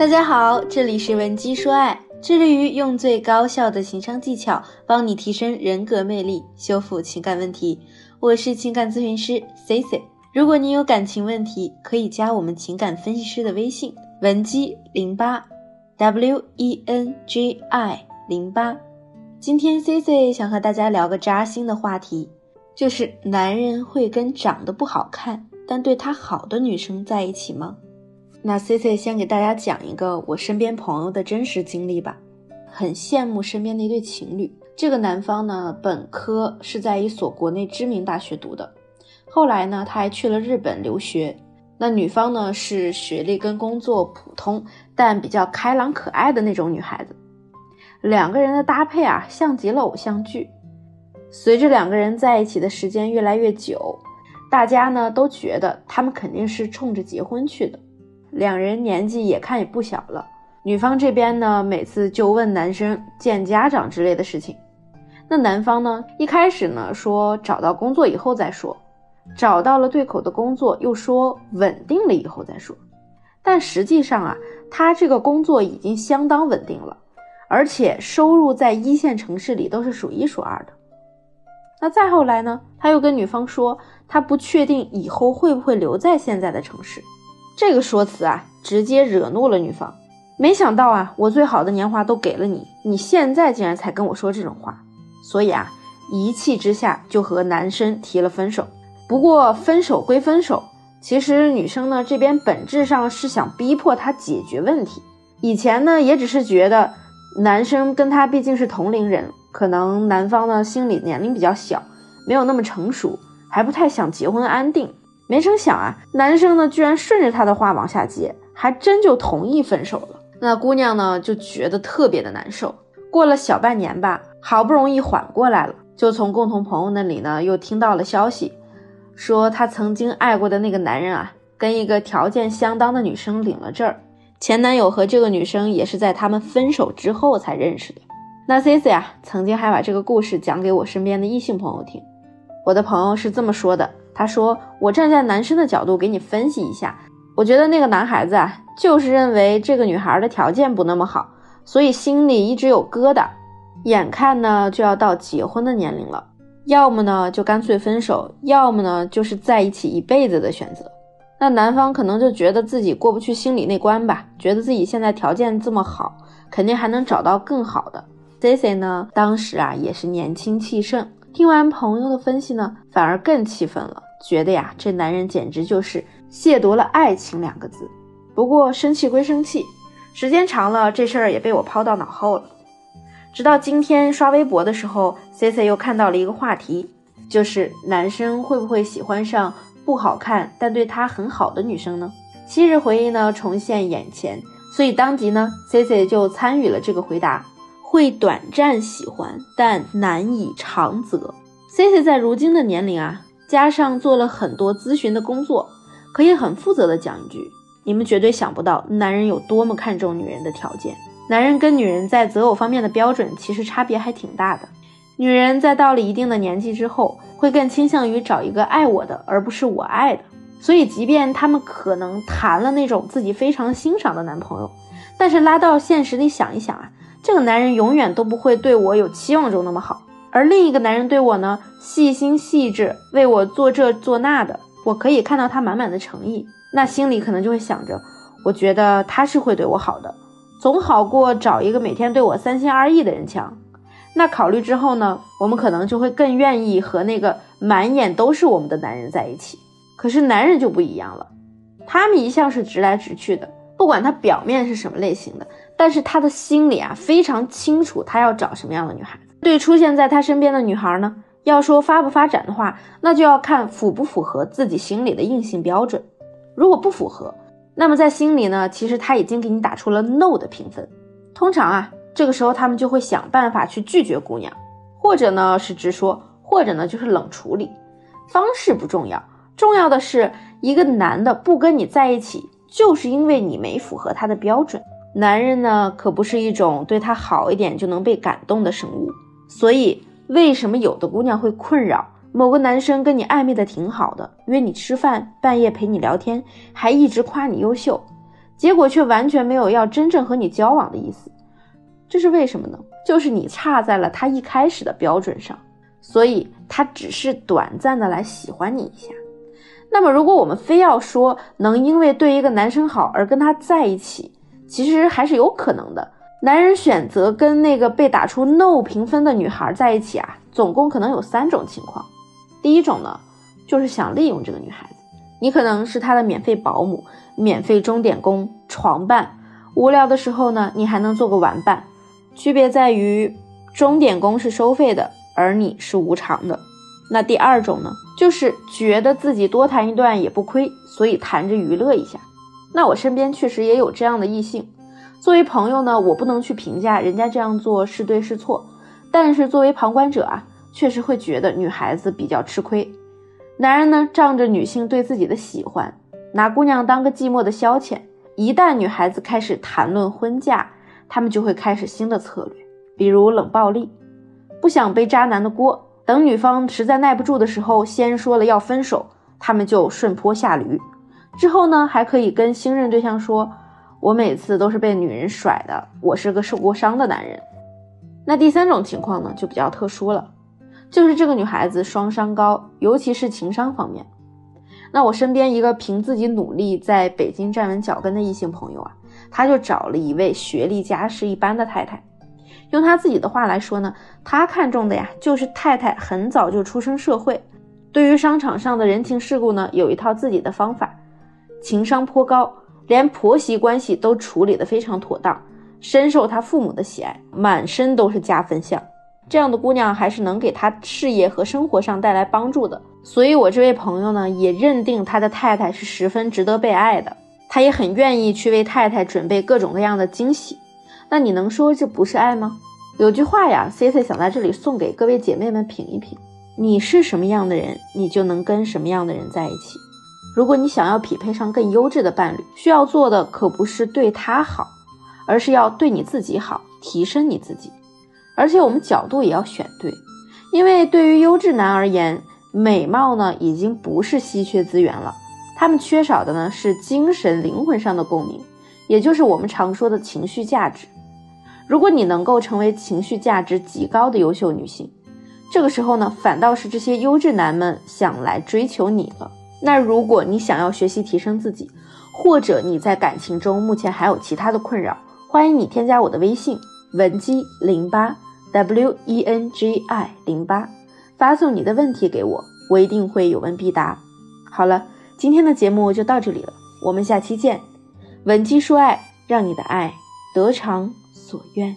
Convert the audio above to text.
大家好，这里是文姬说爱，致力于用最高效的情商技巧帮你提升人格魅力，修复情感问题。我是情感咨询师 C C。如果你有感情问题，可以加我们情感分析师的微信文姬零八 W E N G I 零八。今天 C C 想和大家聊个扎心的话题，就是男人会跟长得不好看但对他好的女生在一起吗？那 C C 先给大家讲一个我身边朋友的真实经历吧。很羡慕身边的一对情侣，这个男方呢，本科是在一所国内知名大学读的，后来呢，他还去了日本留学。那女方呢，是学历跟工作普通，但比较开朗可爱的那种女孩子。两个人的搭配啊，像极了偶像剧。随着两个人在一起的时间越来越久，大家呢都觉得他们肯定是冲着结婚去的。两人年纪也看也不小了，女方这边呢，每次就问男生见家长之类的事情。那男方呢，一开始呢说找到工作以后再说，找到了对口的工作又说稳定了以后再说。但实际上啊，他这个工作已经相当稳定了，而且收入在一线城市里都是数一数二的。那再后来呢，他又跟女方说，他不确定以后会不会留在现在的城市。这个说辞啊，直接惹怒了女方。没想到啊，我最好的年华都给了你，你现在竟然才跟我说这种话。所以啊，一气之下就和男生提了分手。不过分手归分手，其实女生呢这边本质上是想逼迫他解决问题。以前呢也只是觉得男生跟他毕竟是同龄人，可能男方呢心理年龄比较小，没有那么成熟，还不太想结婚安定。没成想啊，男生呢居然顺着他的话往下接，还真就同意分手了。那姑娘呢就觉得特别的难受。过了小半年吧，好不容易缓过来了，就从共同朋友那里呢又听到了消息，说她曾经爱过的那个男人啊，跟一个条件相当的女生领了证儿。前男友和这个女生也是在他们分手之后才认识的。那 C C 啊，曾经还把这个故事讲给我身边的异性朋友听。我的朋友是这么说的。他说：“我站在男生的角度给你分析一下，我觉得那个男孩子啊，就是认为这个女孩的条件不那么好，所以心里一直有疙瘩。眼看呢就要到结婚的年龄了，要么呢就干脆分手，要么呢就是在一起一辈子的选择。那男方可能就觉得自己过不去心里那关吧，觉得自己现在条件这么好，肯定还能找到更好的。C C 呢，当时啊也是年轻气盛。”听完朋友的分析呢，反而更气愤了，觉得呀，这男人简直就是亵渎了爱情两个字。不过生气归生气，时间长了，这事儿也被我抛到脑后了。直到今天刷微博的时候，C C 又看到了一个话题，就是男生会不会喜欢上不好看但对他很好的女生呢？昔日回忆呢重现眼前，所以当即呢，C C 就参与了这个回答。会短暂喜欢，但难以长择。C C 在如今的年龄啊，加上做了很多咨询的工作，可以很负责的讲一句：你们绝对想不到，男人有多么看重女人的条件。男人跟女人在择偶方面的标准其实差别还挺大的。女人在到了一定的年纪之后，会更倾向于找一个爱我的，而不是我爱的。所以，即便他们可能谈了那种自己非常欣赏的男朋友，但是拉到现实里想一想啊。这个男人永远都不会对我有期望中那么好，而另一个男人对我呢，细心细致，为我做这做那的，我可以看到他满满的诚意，那心里可能就会想着，我觉得他是会对我好的，总好过找一个每天对我三心二意的人强。那考虑之后呢，我们可能就会更愿意和那个满眼都是我们的男人在一起。可是男人就不一样了，他们一向是直来直去的。不管他表面是什么类型的，但是他的心里啊非常清楚，他要找什么样的女孩子。对出现在他身边的女孩呢，要说发不发展的话，那就要看符不符合自己心里的硬性标准。如果不符合，那么在心里呢，其实他已经给你打出了 no 的评分。通常啊，这个时候他们就会想办法去拒绝姑娘，或者呢是直说，或者呢就是冷处理。方式不重要，重要的是一个男的不跟你在一起。就是因为你没符合他的标准，男人呢可不是一种对他好一点就能被感动的生物，所以为什么有的姑娘会困扰某个男生跟你暧昧的挺好的，约你吃饭，半夜陪你聊天，还一直夸你优秀，结果却完全没有要真正和你交往的意思。这是为什么呢？就是你差在了他一开始的标准上，所以他只是短暂的来喜欢你一下。那么，如果我们非要说能因为对一个男生好而跟他在一起，其实还是有可能的。男人选择跟那个被打出 no 评分的女孩在一起啊，总共可能有三种情况。第一种呢，就是想利用这个女孩子，你可能是他的免费保姆、免费钟点工、床伴，无聊的时候呢，你还能做个玩伴。区别在于，钟点工是收费的，而你是无偿的。那第二种呢，就是觉得自己多谈一段也不亏，所以谈着娱乐一下。那我身边确实也有这样的异性。作为朋友呢，我不能去评价人家这样做是对是错，但是作为旁观者啊，确实会觉得女孩子比较吃亏。男人呢，仗着女性对自己的喜欢，拿姑娘当个寂寞的消遣。一旦女孩子开始谈论婚嫁，他们就会开始新的策略，比如冷暴力，不想背渣男的锅。等女方实在耐不住的时候，先说了要分手，他们就顺坡下驴。之后呢，还可以跟新任对象说：“我每次都是被女人甩的，我是个受过伤的男人。”那第三种情况呢，就比较特殊了，就是这个女孩子双商高，尤其是情商方面。那我身边一个凭自己努力在北京站稳脚跟的异性朋友啊。他就找了一位学历家世一般的太太，用他自己的话来说呢，他看中的呀就是太太很早就出身社会，对于商场上的人情世故呢有一套自己的方法，情商颇高，连婆媳关系都处理得非常妥当，深受他父母的喜爱，满身都是加分项。这样的姑娘还是能给他事业和生活上带来帮助的，所以我这位朋友呢也认定他的太太是十分值得被爱的。他也很愿意去为太太准备各种各样的惊喜，那你能说这不是爱吗？有句话呀，C C 想在这里送给各位姐妹们品一品：你是什么样的人，你就能跟什么样的人在一起。如果你想要匹配上更优质的伴侣，需要做的可不是对他好，而是要对你自己好，提升你自己。而且我们角度也要选对，因为对于优质男而言，美貌呢已经不是稀缺资源了。他们缺少的呢是精神灵魂上的共鸣，也就是我们常说的情绪价值。如果你能够成为情绪价值极高的优秀女性，这个时候呢，反倒是这些优质男们想来追求你了。那如果你想要学习提升自己，或者你在感情中目前还有其他的困扰，欢迎你添加我的微信文姬零八 w e n g i 零八，发送你的问题给我，我一定会有问必答。好了。今天的节目就到这里了，我们下期见。文姬说爱，让你的爱得偿所愿。